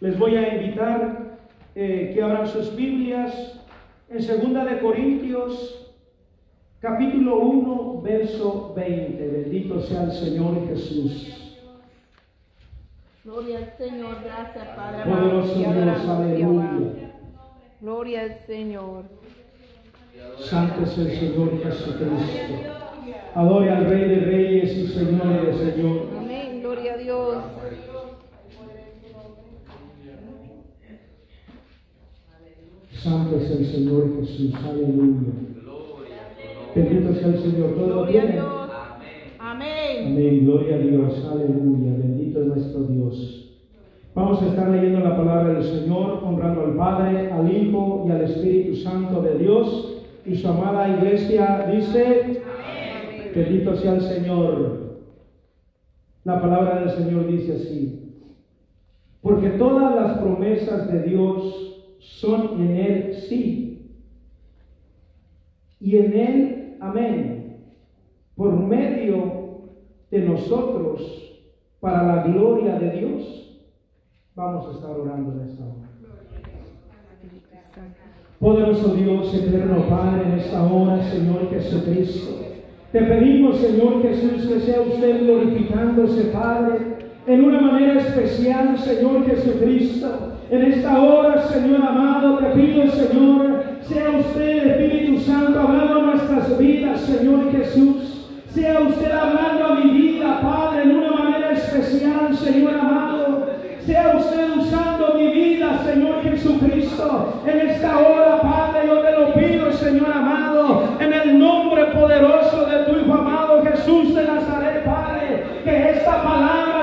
Les voy a invitar eh, que abran sus Biblias en Segunda de Corintios, capítulo 1, verso 20. Bendito sea el Señor Jesús. Gloria al Señor, gracias Padre. Poderoso Dios, aleluya. Gloria al Señor. Santo es el Señor Jesucristo. Adore al Rey de Reyes y Señor de Señor. Amén, gloria a Dios. Santo es el Señor Jesús. Aleluya. Bendito sea el Señor. ¿Todo Gloria a bien? Dios. Amén. Amén, gloria a Dios, aleluya, bendito es nuestro Dios. Vamos a estar leyendo la palabra del Señor, honrando al Padre, al Hijo y al Espíritu Santo de Dios. Y su amada iglesia dice, bendito sea el Señor. La palabra del Señor dice así, porque todas las promesas de Dios son en Él sí, y en Él amén por medio de nosotros para la gloria de Dios. Vamos a estar orando en esta hora. Poderoso Dios, eterno Padre, en esta hora, Señor Jesucristo. Te pedimos, Señor Jesús, que sea usted glorificándose, Padre, en una manera especial, Señor Jesucristo. En esta hora, Señor amado, te pido, Señor, sea usted, Espíritu Santo, hablando nuestras vidas, Señor Jesús. Sea usted hablando a mi vida, Padre, en una manera especial, Señor amado. Sea usted usando mi vida, Señor Jesucristo. En esta hora, Padre, yo te lo pido, Señor amado, en el nombre poderoso de tu Hijo amado Jesús de Nazaret, Padre. Que esta palabra,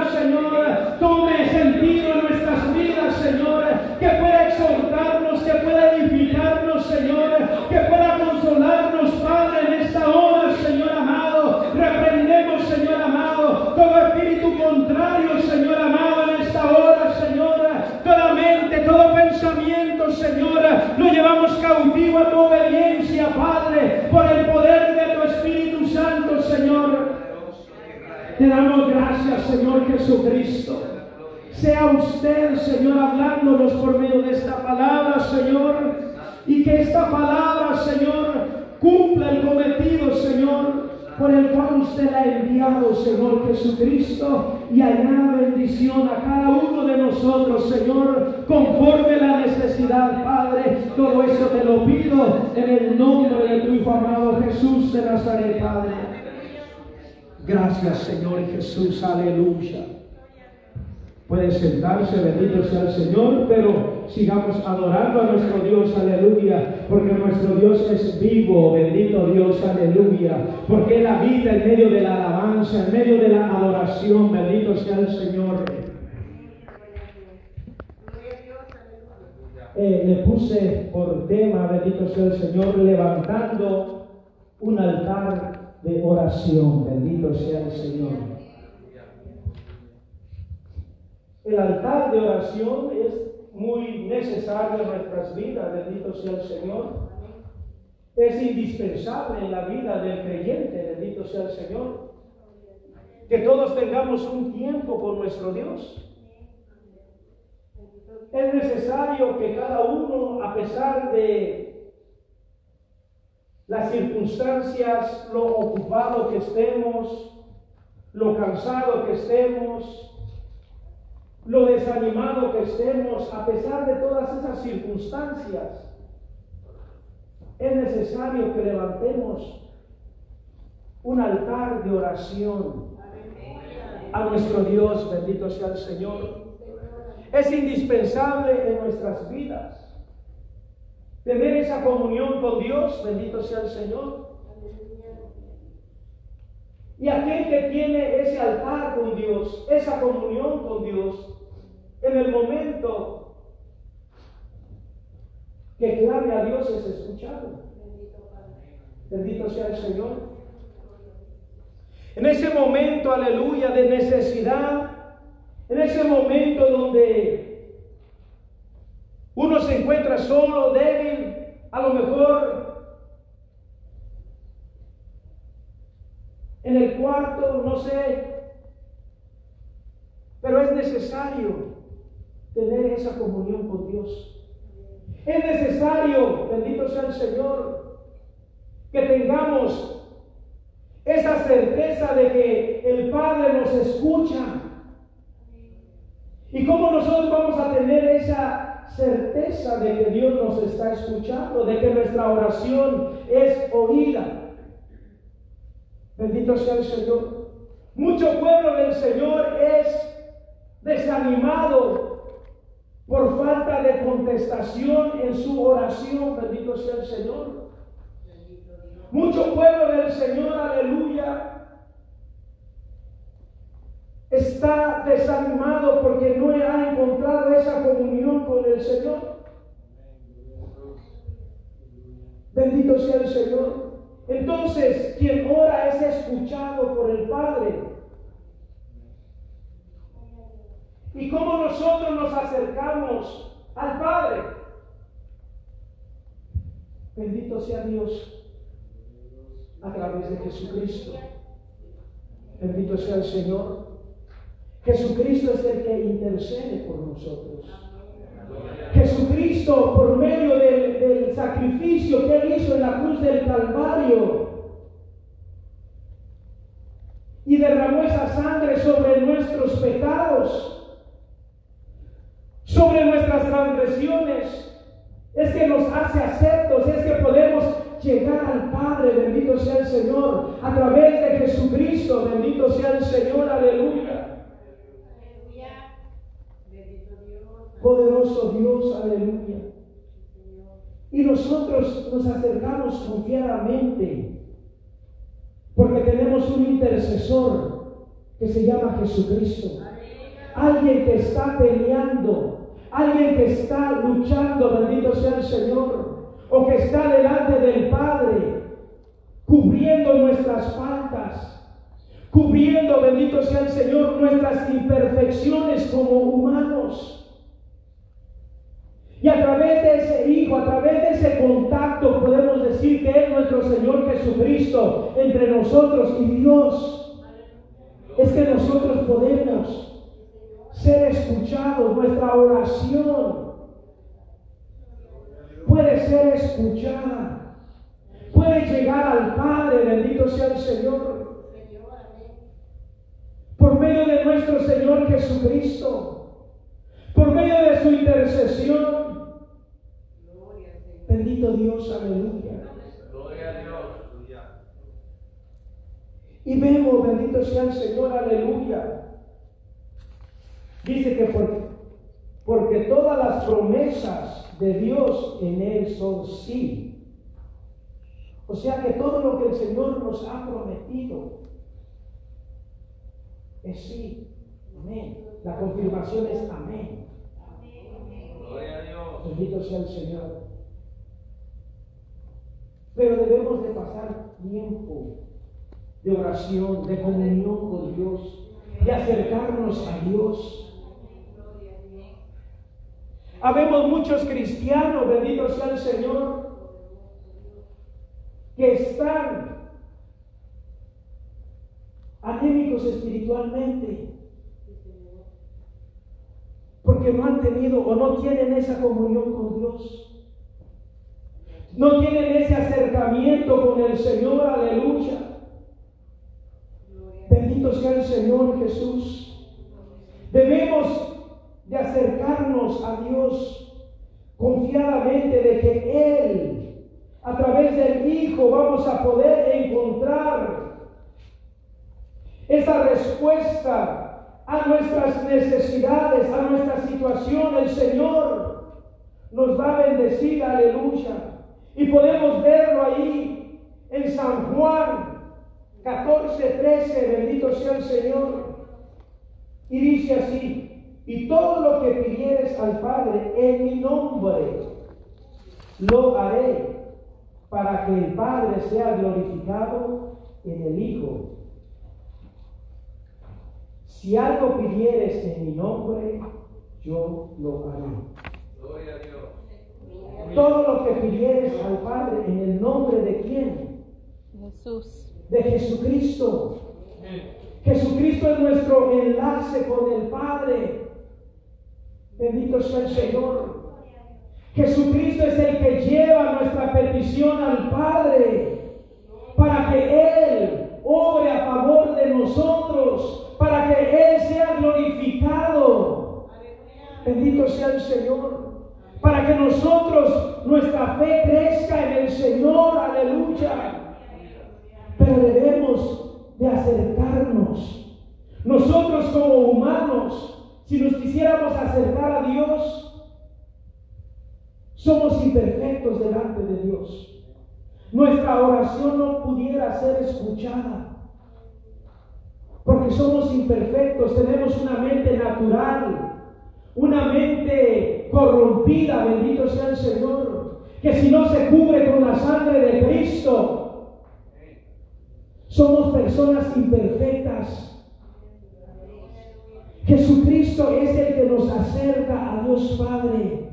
Sea usted, Señor, hablándonos por medio de esta palabra, Señor. Y que esta palabra, Señor, cumpla el cometido, Señor, por el cual usted ha enviado, Señor Jesucristo. Y añada bendición a cada uno de nosotros, Señor, conforme la necesidad, Padre. Todo eso te lo pido en el nombre de tu Hijo amado Jesús de Nazaret, Padre. Gracias, Señor Jesús, aleluya. Puede sentarse, bendito sea el Señor, pero sigamos adorando a nuestro Dios, aleluya, porque nuestro Dios es vivo, bendito Dios, aleluya, porque Él habita en medio de la alabanza, en medio de la adoración, bendito sea el Señor. Eh, le puse por tema, bendito sea el Señor, levantando un altar de oración, bendito sea el Señor. El altar de oración es muy necesario en nuestras vidas, bendito sea el Señor. Es indispensable en la vida del creyente, bendito sea el Señor. Que todos tengamos un tiempo con nuestro Dios. Es necesario que cada uno, a pesar de las circunstancias, lo ocupado que estemos, lo cansado que estemos, lo desanimado que estemos, a pesar de todas esas circunstancias, es necesario que levantemos un altar de oración a nuestro Dios, bendito sea el Señor. Es indispensable en nuestras vidas tener esa comunión con Dios, bendito sea el Señor. Y aquel que tiene ese altar con Dios, esa comunión con Dios, en el momento que clame a Dios es escuchado. Bendito sea el Señor. En ese momento, aleluya, de necesidad, en ese momento donde uno se encuentra solo, débil, a lo mejor en el cuarto, no sé, pero es necesario tener esa comunión con Dios. Es necesario, bendito sea el Señor, que tengamos esa certeza de que el Padre nos escucha. ¿Y cómo nosotros vamos a tener esa certeza de que Dios nos está escuchando, de que nuestra oración es oída? Bendito sea el Señor. Mucho pueblo del Señor es desanimado por falta de contestación en su oración. Bendito sea el Señor. Mucho pueblo del Señor, aleluya, está desanimado porque no ha encontrado esa comunión con el Señor. Bendito sea el Señor. Entonces, quien ora es escuchado por el Padre. ¿Y cómo nosotros nos acercamos al Padre? Bendito sea Dios a través de Jesucristo. Bendito sea el Señor. Jesucristo es el que intercede por nosotros. Jesucristo, por medio del, del, sacrificio que Él hizo en la cruz del Calvario, y derramó esa sangre sobre nuestros pecados, sobre nuestras transgresiones, es que nos hace aceptos, es que podemos llegar al Padre, bendito sea el Señor, a través de Jesucristo, bendito sea el Señor, aleluya. Poderoso Dios, aleluya. Y nosotros nos acercamos confiadamente, porque tenemos un intercesor que se llama Jesucristo. Alguien que está peleando, alguien que está luchando, bendito sea el Señor o que está delante del Padre, cubriendo nuestras faltas, cubriendo, bendito sea el Señor, nuestras imperfecciones como humanos. Y a través de ese Hijo, a través de ese contacto, podemos decir que es nuestro Señor Jesucristo entre nosotros y Dios. Es que nosotros podemos ser escuchados, nuestra oración puede ser escuchada, puede llegar al Padre, bendito sea el Señor, por medio de nuestro Señor Jesucristo, por medio de su intercesión. Bendito Dios, aleluya. Gloria a Dios. Y vemos, bendito sea el Señor, aleluya. Dice que por, porque todas las promesas de Dios en él son sí. O sea que todo lo que el Señor nos ha prometido es sí. Amén. La confirmación es amén. Gloria a Dios. Bendito sea el Señor. Pero debemos de pasar tiempo de oración, de comunión con Dios, de acercarnos a Dios. Habemos muchos cristianos, bendito sea el Señor, que están anémicos espiritualmente. Porque no han tenido o no tienen esa comunión con Dios. No tienen ese acercamiento con el Señor, aleluya. Bendito sea el Señor Jesús. Debemos de acercarnos a Dios confiadamente de que Él, a través del Hijo, vamos a poder encontrar esa respuesta a nuestras necesidades, a nuestra situación. El Señor nos va a bendecir, aleluya. Y podemos verlo ahí en San Juan 14, 13, bendito sea el Señor. Y dice así, y todo lo que pidieres al Padre en mi nombre, lo haré para que el Padre sea glorificado en el Hijo. Si algo pidieres en mi nombre, yo lo haré. Gloria a Dios. Todo lo que pidieres al Padre en el nombre de quién? Jesús. De Jesucristo. Jesucristo es nuestro enlace con el Padre. Bendito sea el Señor. Jesucristo es el que lleva nuestra petición al Padre para que Él obre a favor de nosotros, para que Él sea glorificado. Bendito sea el Señor. Para que nosotros, nuestra fe crezca en el Señor. Aleluya. Pero debemos de acercarnos. Nosotros como humanos, si nos quisiéramos acercar a Dios, somos imperfectos delante de Dios. Nuestra oración no pudiera ser escuchada. Porque somos imperfectos, tenemos una mente natural, una mente corrompida, bendito sea el Señor, que si no se cubre con la sangre de Cristo, somos personas imperfectas. Jesucristo es el que nos acerca a Dios Padre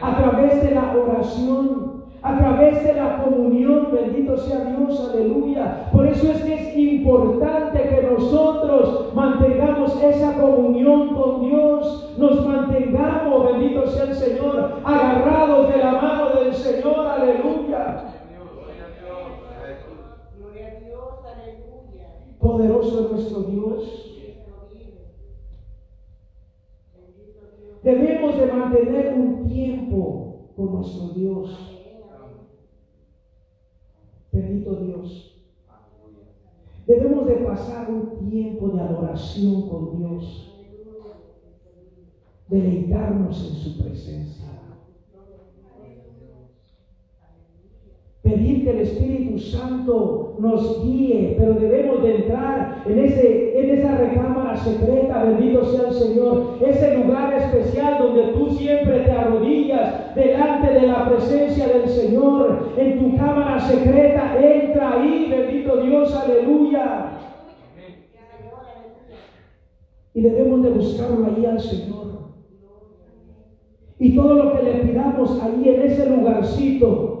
a través de la oración, a través de la comunión, bendito sea Dios, aleluya. Por eso es que es importante que nosotros mantengamos esa comunión con Dios, nos mantengamos, bendito sea el Señor, agarrados de la mano del Señor, aleluya. Poderoso es nuestro Dios. Debemos de mantener un tiempo con nuestro Dios. Bendito Dios. Debemos de pasar un tiempo de adoración con Dios. Deleitarnos en su presencia. Pedir que el Espíritu Santo nos guíe, pero debemos de entrar en, ese, en esa recámara secreta, bendito sea el Señor, ese lugar especial donde tú siempre te arrodillas delante de la presencia del Señor, en tu cámara secreta, entra ahí, bendito Dios, aleluya. Y debemos de buscarlo ahí al Señor. Y todo lo que le pidamos ahí en ese lugarcito,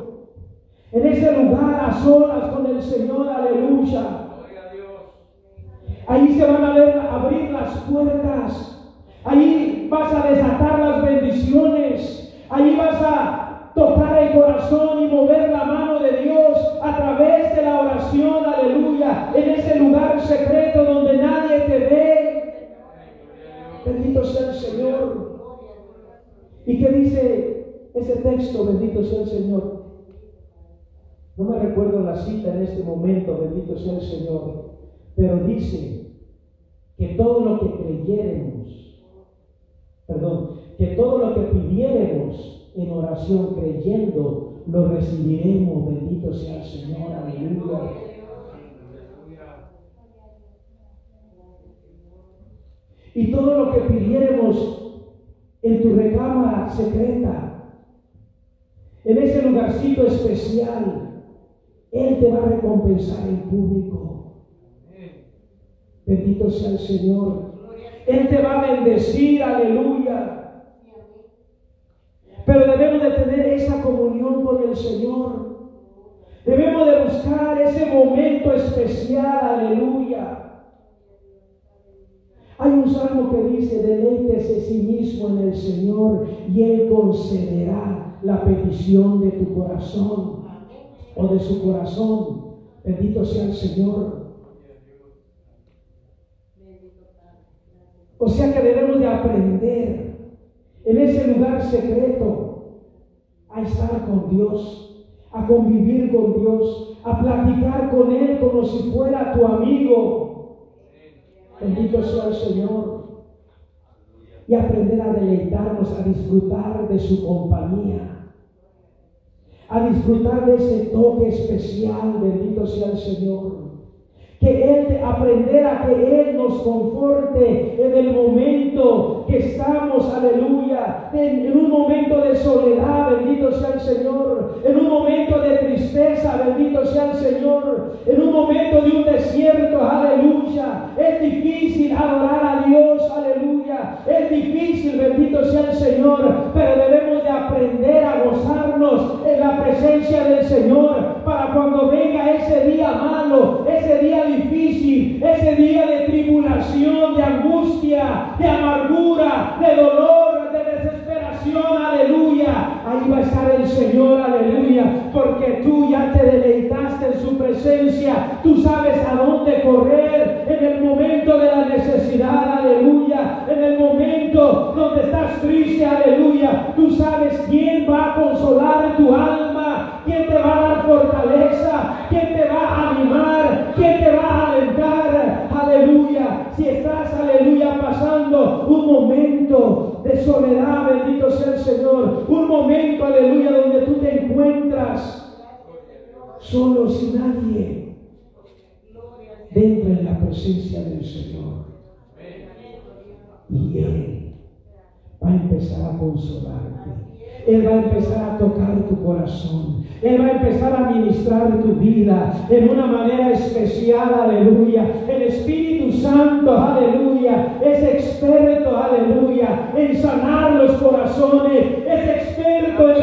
en ese lugar a solas con el Señor, aleluya. Ahí se van a abrir las puertas. Ahí vas a desatar las bendiciones. Ahí vas a tocar el corazón y mover la mano de Dios a través de la oración, aleluya. En ese lugar secreto donde nadie te ve. Bendito sea el Señor. ¿Y qué dice ese texto? Bendito sea el Señor. No me recuerdo la cita en este momento, bendito sea el Señor, pero dice que todo lo que creyéremos, perdón, que todo lo que pidiéremos en oración creyendo, lo recibiremos, bendito sea el Señor, aleluya. Y todo lo que pidiéremos en tu recámara secreta, en ese lugarcito especial, él te va a recompensar en público. Bendito sea el Señor. Él te va a bendecir, aleluya. Pero debemos de tener esa comunión con el Señor. Debemos de buscar ese momento especial, aleluya. Hay un salmo que dice, deleítese sí mismo en el Señor y Él concederá la petición de tu corazón o de su corazón. Bendito sea el Señor. O sea que debemos de aprender en ese lugar secreto a estar con Dios, a convivir con Dios, a platicar con Él como si fuera tu amigo. Bendito sea el Señor. Y aprender a deleitarnos, a disfrutar de su compañía a disfrutar de ese toque especial, bendito sea el Señor. Que Él, aprender a que Él nos conforte en el momento que estamos, aleluya, en, un momento de soledad, bendito sea el Señor, en un momento de tristeza, bendito sea el Señor, en un momento de un desierto, aleluya, es difícil adorar a Dios, aleluya, es difícil, presencia del Señor para cuando venga ese día malo, ese día difícil, ese día de tribulación, de angustia, de amargura, de dolor, de desesperación, aleluya. Ahí va a estar el Señor, aleluya, porque tú ya te deleitaste en su presencia, tú sabes Va a empezar a consolarte. Él va a empezar a tocar tu corazón. Él va a empezar a ministrar tu vida en una manera especial, aleluya. El Espíritu Santo, aleluya, es experto, aleluya, en sanar los corazones. Es experto en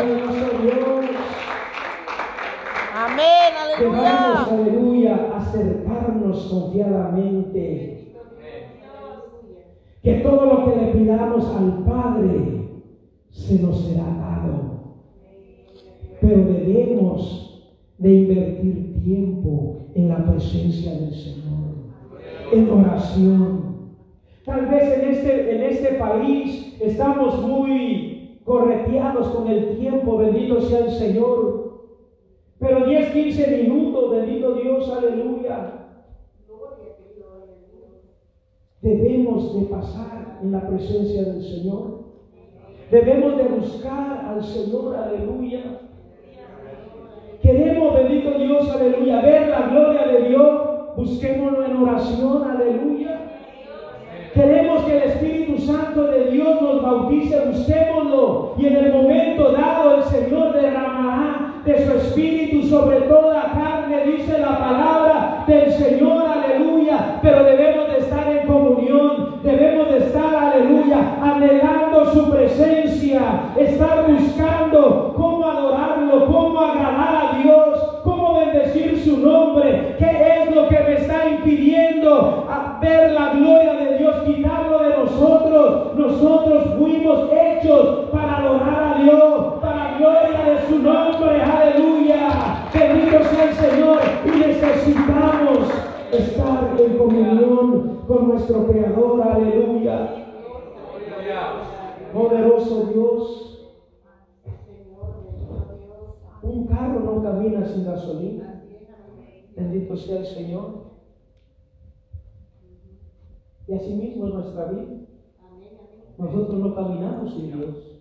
Poderoso Dios. Amén, aleluya. aleluya, a acercarnos confiadamente. Que todo lo que le pidamos al Padre se nos será dado. Pero debemos de invertir tiempo en la presencia del Señor, en oración. Tal vez en este, en este país estamos muy correteados con el tiempo, bendito sea el Señor. Pero 10, 15 minutos, bendito Dios, aleluya. Debemos de pasar en la presencia del Señor. Debemos de buscar al Señor, aleluya. Queremos, bendito Dios, aleluya, ver la gloria de Dios. Busquémoslo en oración, aleluya. Queremos que el Espíritu Santo de Dios nos bautice, busquémoslo. Y en el momento dado el Señor derramará de su Espíritu sobre toda carne, dice la palabra del Señor, aleluya. Pero debemos de estar en comunión, debemos de estar, aleluya, anhelando su presencia, estar buscando Y así mismo es nuestra vida. Nosotros no caminamos sin Dios.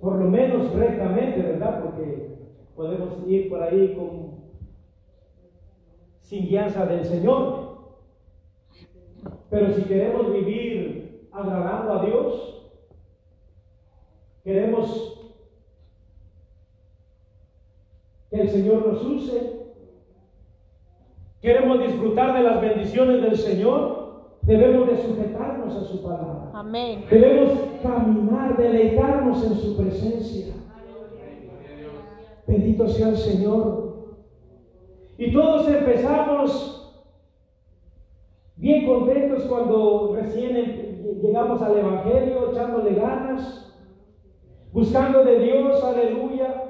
Por lo menos rectamente, ¿verdad? Porque podemos ir por ahí con sin guianza del Señor. Pero si queremos vivir agradando a Dios, queremos que el Señor nos use, queremos disfrutar de las bendiciones del Señor, debemos de sujetarnos a su palabra. Amén. Debemos caminar, deleitarnos en su presencia. Bendito sea el Señor. Y todos empezamos bien contentos cuando recién llegamos al Evangelio, echándole ganas, buscando de Dios, aleluya.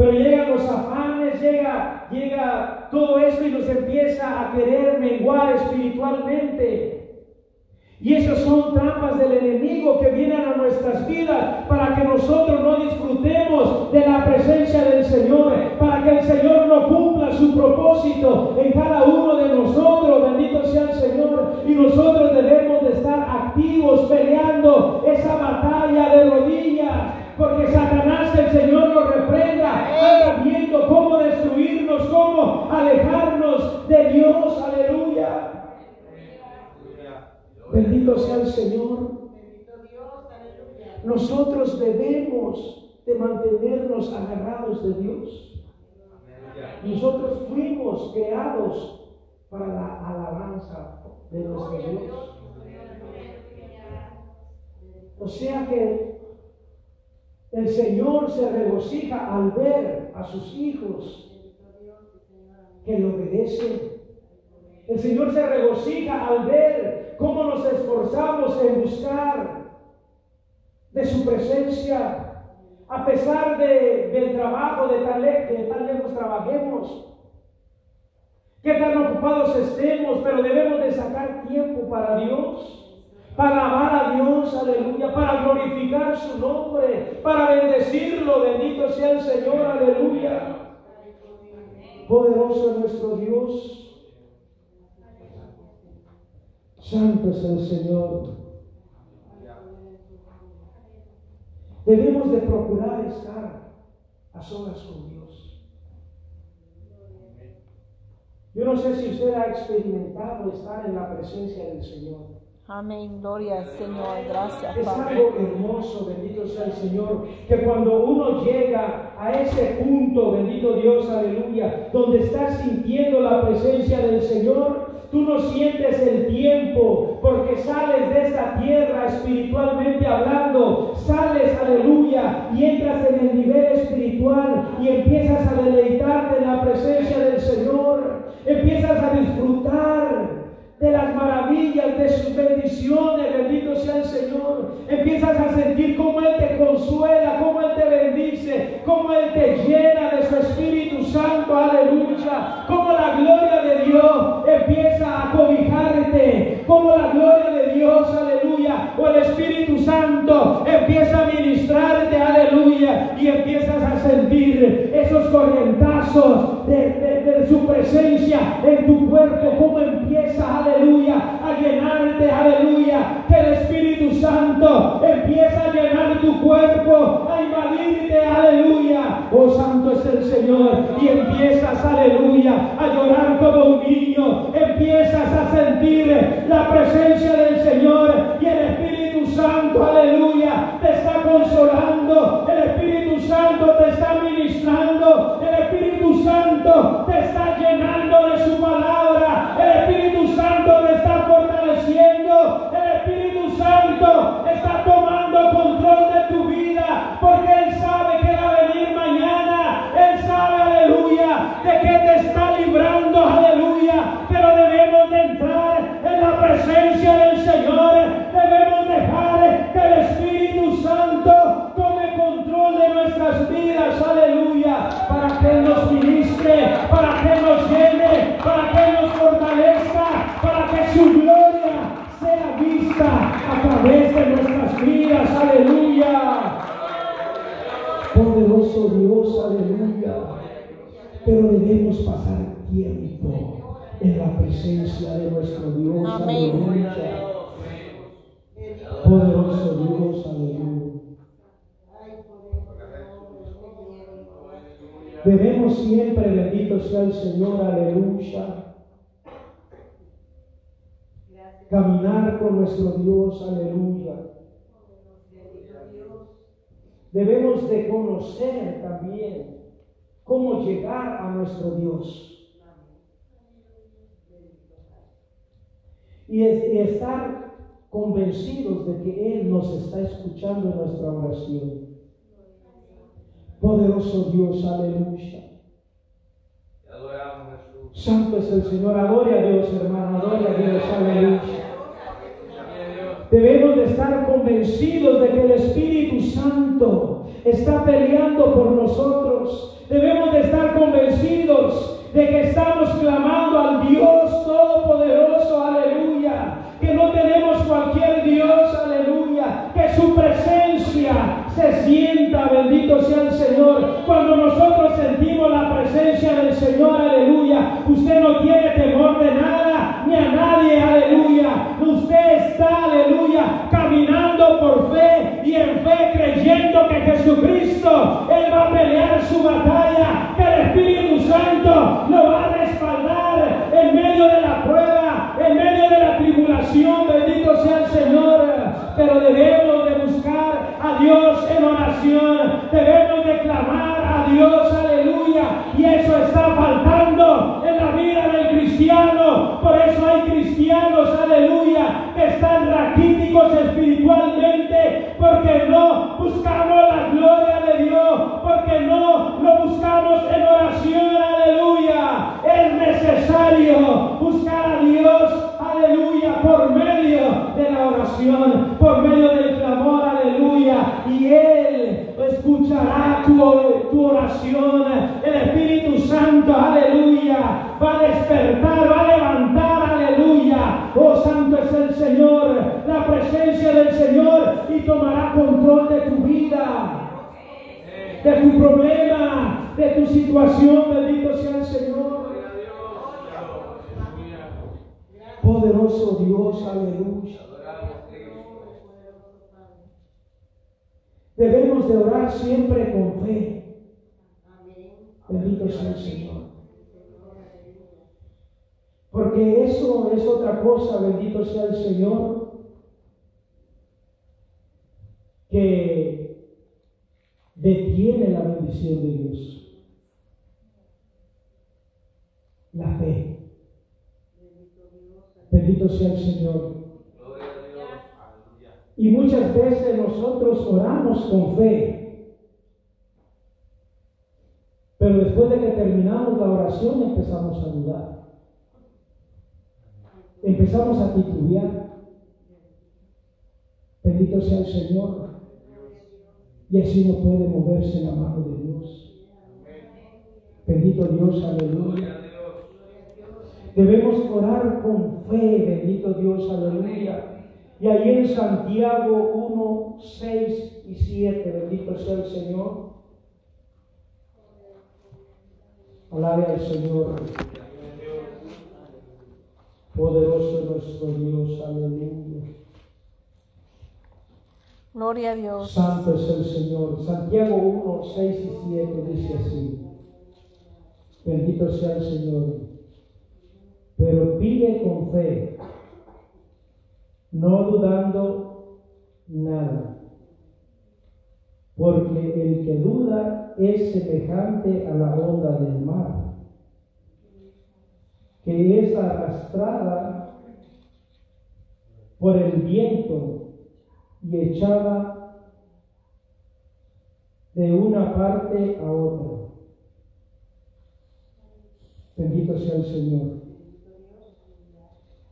Pero llegan los afanes, llega, llega todo esto y nos empieza a querer menguar espiritualmente. Y esas son trampas del enemigo que vienen a nuestras vidas para que nosotros no disfrutemos de la presencia del Señor, para que el Señor no cumpla su propósito en cada uno de nosotros. Bendito sea el Señor. Y nosotros debemos de estar activos peleando esa batalla de rodillas, porque Satanás el Señor nos reprenda, anda viendo cómo destruirnos, cómo alejarnos de Dios. Aleluya. Bendito sea el Señor. Nosotros debemos de mantenernos agarrados de Dios. Nosotros fuimos creados para la alabanza de nuestro Dios. O sea que el Señor se regocija al ver a sus hijos que le obedecen. El Señor se regocija al ver cómo nos esforzamos en buscar de su presencia, a pesar de, del trabajo, de tal, que tal lejos trabajemos, que tan ocupados estemos, pero debemos de sacar tiempo para Dios, para amar a Dios, aleluya, para glorificar su nombre, para bendecirlo, bendito sea el Señor, aleluya. Poderoso es nuestro Dios. Santo es el Señor. Debemos de procurar estar a solas con Dios. Yo no sé si usted ha experimentado estar en la presencia del Señor. Amén, gloria al Señor, gracias Es algo hermoso, bendito sea el Señor, que cuando uno llega a ese punto, bendito Dios, aleluya, donde estás sintiendo la presencia del Señor, tú no sientes el tiempo, porque sales de esta tierra espiritualmente hablando, sales, aleluya, y entras en el nivel espiritual y empiezas a deleitarte en la presencia del Señor, empiezas a disfrutar de las maravillas, de sus bendiciones, bendito sea el Señor. Empiezas a sentir cómo Él te consuela, cómo Él te bendice, cómo Él te llena de su Espíritu Santo, aleluya. Cómo la gloria de Dios empieza a cobijarte, cómo la gloria de Dios, aleluya, o el Espíritu Santo empieza a ministrarte, aleluya, y empiezas a sentir esos corrientazos de, de- su presencia en tu cuerpo, cómo empieza, aleluya, a llenarte, aleluya, que el Espíritu Santo empieza a llenar tu cuerpo, a invadirte, aleluya. Oh santo es el Señor, y empiezas, aleluya, a llorar como un niño, empiezas a sentir la presencia del Señor y el Espíritu Santo, aleluya, te está consolando, el Espíritu Santo te está ministrando, el Espíritu Santo te está llenando de sea el Señor, aleluya. Caminar con nuestro Dios, aleluya. Debemos de conocer también cómo llegar a nuestro Dios. Y, es- y estar convencidos de que Él nos está escuchando nuestra oración. Poderoso Dios, aleluya. Santo es el Señor, adore a Dios, hermano, adore a Dios, aleluya. Debemos de estar convencidos de que el Espíritu Santo está peleando por nosotros. Debemos de estar convencidos que estamos clamando al Dios Todopoderoso, bendito sea el Señor. Cuando nosotros sentimos la presencia del Señor, aleluya, usted no tiene temor de nada ni a nadie, aleluya. Usted está, aleluya, caminando por fe y en fe creyendo que Jesucristo, Él va a pelear su batalla, que el Espíritu Santo lo va a respaldar en medio de la prueba, debemos de clamar a Dios, aleluya. Y eso está faltando en la vida del cristiano. Por eso hay cristianos, aleluya, que están raquíticos espiritualmente, porque no Poderoso Dios, aleluya. Debemos de orar siempre con fe. Bendito sea el Señor. Porque eso es otra cosa, bendito sea el Señor, que detiene la bendición de Dios. La fe. Bendito sea el Señor. Y muchas veces nosotros oramos con fe. Pero después de que terminamos la oración empezamos a dudar. Empezamos a titubear. Bendito sea el Señor. Y así no puede moverse la mano de Dios. Bendito Dios, aleluya. Debemos orar con fe, bendito Dios, aleluya. Y ahí en Santiago 1, 6 y 7, bendito sea el Señor. Alabe al Señor. Poderoso nuestro Dios, aleluya. Gloria a Dios. Santo es el Señor. Santiago 1, 6 y 7 dice así. Bendito sea el Señor. Pero pide con fe, no dudando nada. Porque el que duda es semejante a la onda del mar, que es arrastrada por el viento y echada de una parte a otra. Bendito sea el Señor.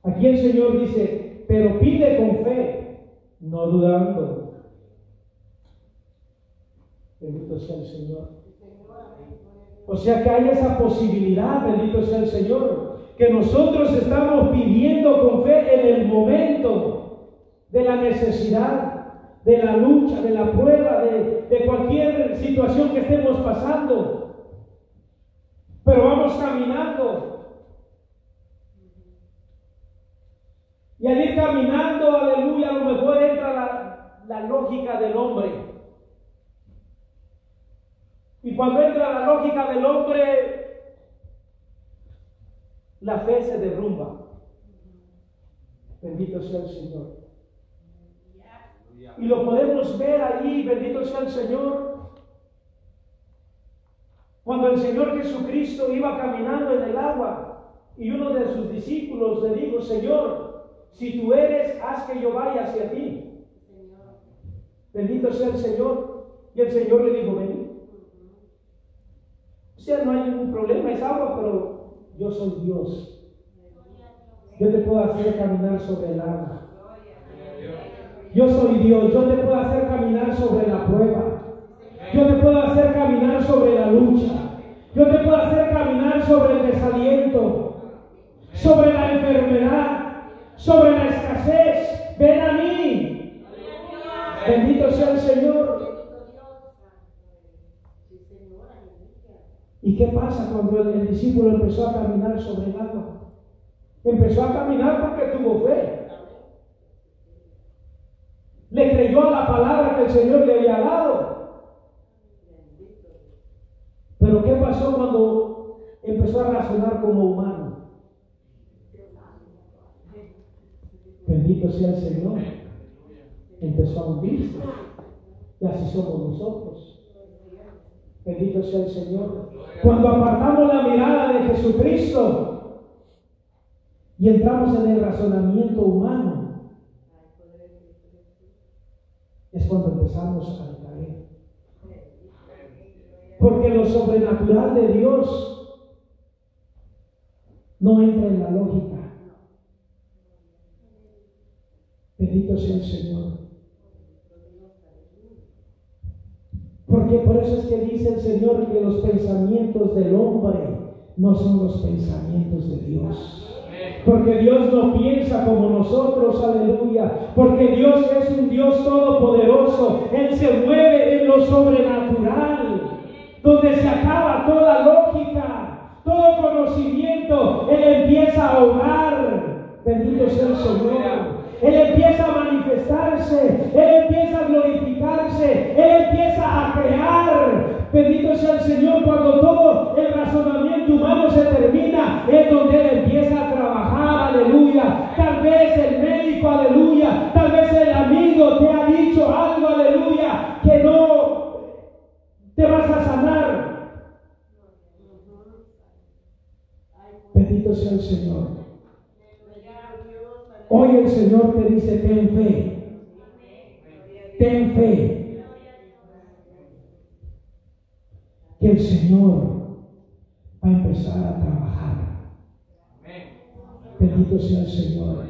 Aquí el Señor dice, pero pide con fe, no dudando. Bendito sea el Señor. O sea que hay esa posibilidad, bendito sea el Señor, que nosotros estamos pidiendo con fe en el momento de la necesidad, de la lucha, de la prueba, de, de cualquier situación que estemos pasando. Pero vamos caminando Y al ir caminando, aleluya, a lo mejor entra la, la, lógica del hombre. Y cuando entra la lógica del hombre, la fe se derrumba. Bendito sea el Señor. Y lo podemos ver allí, bendito sea el Señor. Cuando el Señor Jesucristo iba caminando en el agua y uno de sus discípulos le dijo, Señor, si tú eres, haz que yo vaya hacia ti. Bendito sea el Señor. Y el Señor le dijo, ven. O sea, no hay ningún problema, es agua, pero yo soy Dios. Yo te puedo hacer caminar sobre el agua. Yo soy Dios, yo te puedo hacer caminar sobre la prueba. Yo te puedo hacer caminar sobre la lucha. Yo te puedo hacer caminar sobre el desaliento, sobre la enfermedad, sobre la escasez. Ven a mí. Bendito sea el Señor. ¿Y qué pasa cuando el, discípulo empezó a caminar sobre el agua? Empezó a caminar porque tuvo fe. Le creyó a la palabra que el Señor le había dado. Pero ¿qué pasó cuando empezó a razonar como humano? Bendito sea el Señor. Empezó a hundirse. Y así somos nosotros. Bendito sea el Señor. Cuando apartamos la mirada de Jesucristo y entramos en el razonamiento humano, es cuando empezamos a caer. Porque lo sobrenatural de Dios no entra en la lógica. Bendito sea el Señor. Porque por eso es que dice el Señor que los pensamientos del hombre no son los pensamientos de Dios. Porque Dios no piensa como nosotros, aleluya. Porque Dios es un Dios todopoderoso. Él se mueve en lo sobrenatural, donde se acaba toda lógica, todo conocimiento. Él empieza a obrar. Bendito sea el Señor. Él empieza a manifestarse, Él empieza a glorificarse, Él empieza a crear. Bendito sea el Señor cuando todo el razonamiento humano se termina, es donde Él empieza a trabajar, aleluya. Tal vez el médico, aleluya, tal vez el amigo te ha dicho algo, aleluya, que no te vas a sanar. Bendito sea el Señor. Hoy el Señor te dice, ten fe. Ten fe. Que el Señor va a empezar a trabajar. Bendito sea el Señor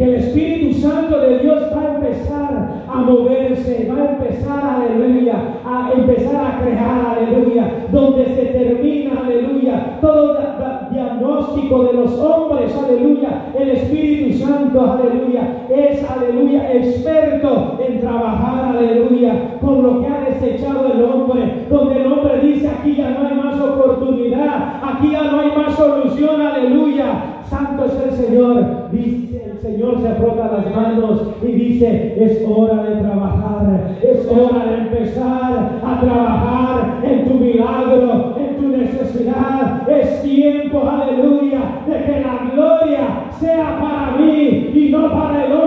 que el Espíritu Santo de Dios va a empezar a moverse, va a empezar, aleluya, a empezar a crear, aleluya, donde se termina, aleluya, todo diagnóstico de los hombres, aleluya, el Espíritu Santo, aleluya, es, aleluya, experto en trabajar, aleluya, con lo que ha desechado el hombre, donde el hombre dice, aquí ya no hay más oportunidad, aquí ya no hay más solución, aleluya, santo es el Señor, dice Señor se frota las manos y dice, es hora de trabajar, es hora de empezar a trabajar en tu milagro, en tu necesidad. Es tiempo, aleluya, de que la gloria sea para mí y no para el hombre.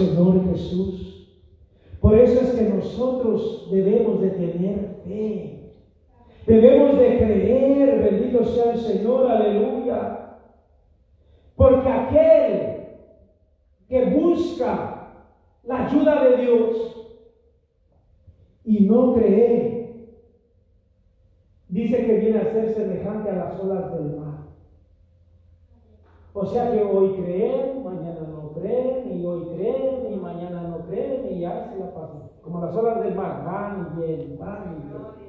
Señor Jesús. Por eso es que nosotros debemos de tener fe. Debemos de creer, bendito sea el Señor, aleluya. Porque aquel que busca la ayuda de Dios y no cree, dice que viene a ser semejante a las olas del mar. O sea que hoy creen, mañana no creen, y hoy creen, y mañana no creen, y ya se la pasan. Como las olas del mar, van y vienen, van y vienen.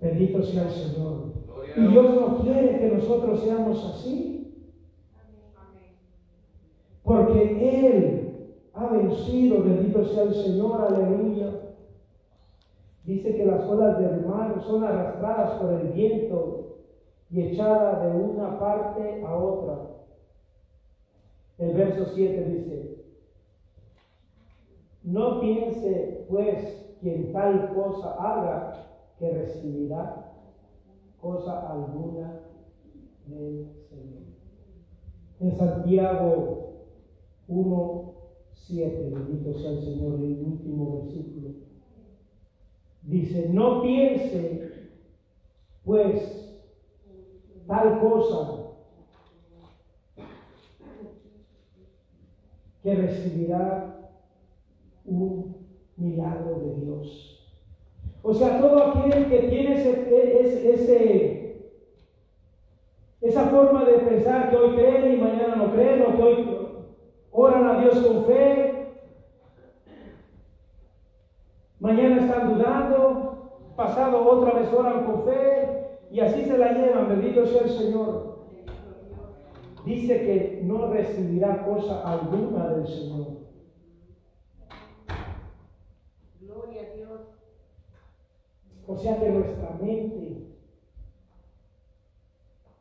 Bendito sea el Señor. Y Dios no quiere que nosotros seamos así. Porque Él ha vencido, bendito sea el Señor, aleluya. Dice que las olas del mar son arrastradas por el viento y echada de una parte a otra. El verso 7 dice, no piense pues quien tal cosa haga que recibirá cosa alguna En Santiago 1, 7, bendito sea el Señor, el último versículo. Dice, no piense, pues, tal cosa que recibirá un milagro de Dios. O sea, todo aquel que tiene ese, ese, esa forma de pensar que hoy creen y mañana no creen, o que hoy oran a Dios con fe, mañana están dudando, pasado otra vez oran con fe, y así se la llevan, bendito sea el Señor. Dice que no recibirá cosa alguna del Señor. Gloria a Dios. O sea que nuestra mente,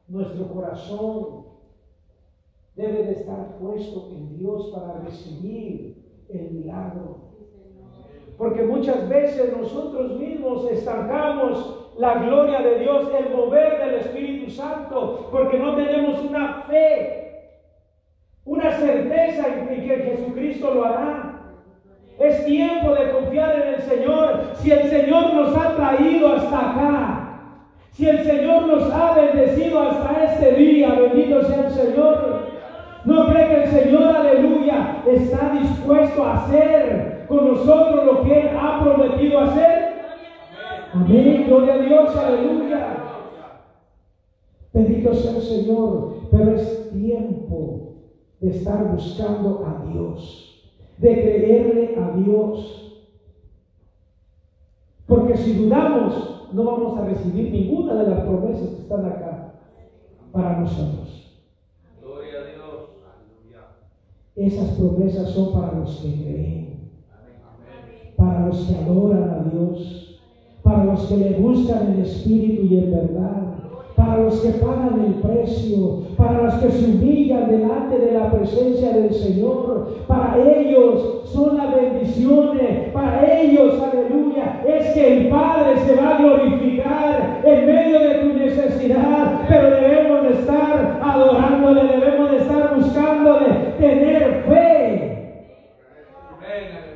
nuestro corazón debe de estar puesto en Dios para recibir el milagro. Porque muchas veces nosotros mismos estancamos la gloria de Dios, el mover del Espíritu Santo, porque no tenemos una fe, una certeza en que Jesucristo lo hará. Es tiempo de confiar en el Señor. Si el Señor nos ha traído hasta acá, si el Señor nos ha bendecido hasta este día, bendito sea el Señor. ¿No cree que el Señor, aleluya, está dispuesto a hacer con nosotros lo que Él ha prometido hacer? Amén, gloria a Dios, aleluya. Bendito sea el Señor, pero es tiempo de estar buscando a Dios de creerle a Dios. Porque si dudamos, no vamos a recibir ninguna de las promesas que están acá para nosotros. Gloria a Dios. Esas promesas son para los que creen, para los que adoran a Dios, para los que le buscan en espíritu y en verdad para los que pagan el precio, para los que se humillan delante de la presencia del Señor. Para ellos son las bendiciones, para ellos, aleluya, es que el Padre se va a glorificar en medio de tu necesidad, pero debemos de estar adorándole, debemos de estar buscándole, tener fe.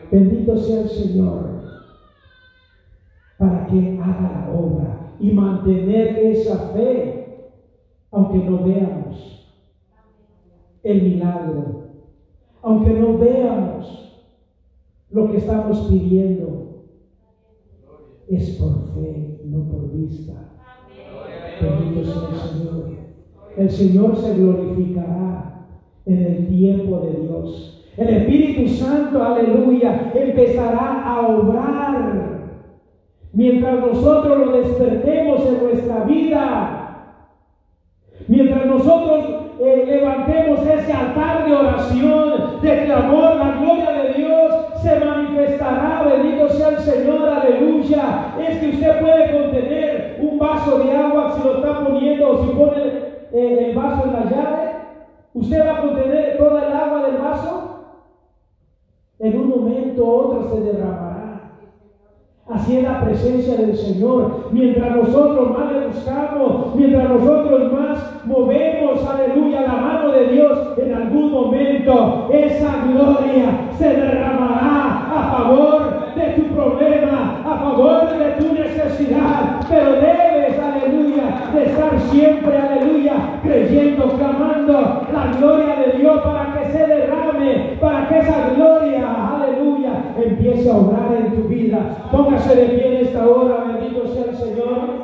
Bendito sea el Señor para que haga la obra y mantener esa fe, aunque no veamos el milagro, aunque no veamos lo que estamos pidiendo, es por fe, no por vista. Bendito sea el Señor. El Señor se glorificará en el tiempo de Dios. El Espíritu Santo, aleluya, empezará a obrar Mientras nosotros lo despertemos en nuestra vida, mientras nosotros eh, levantemos ese altar de oración, de clamor, la gloria de Dios se manifestará. Bendito sea el Señor, aleluya. Es que usted puede contener un vaso de agua si lo está poniendo o si pone eh, el vaso en la llave. ¿Usted va a contener toda el agua del vaso? En un momento u otro se derramará. Así es la presencia del Señor. Mientras nosotros más le buscamos, mientras nosotros más movemos, aleluya, la mano de Dios, en algún momento esa gloria se derramará a favor de tu problema, a favor de tu necesidad. Pero debes, aleluya, de estar siempre, aleluya, creyendo, clamando la gloria de Dios para que se derrame, para que esa gloria, aleluya, empiece a obrar en Póngase de pie en esta hora, bendito sea el Señor.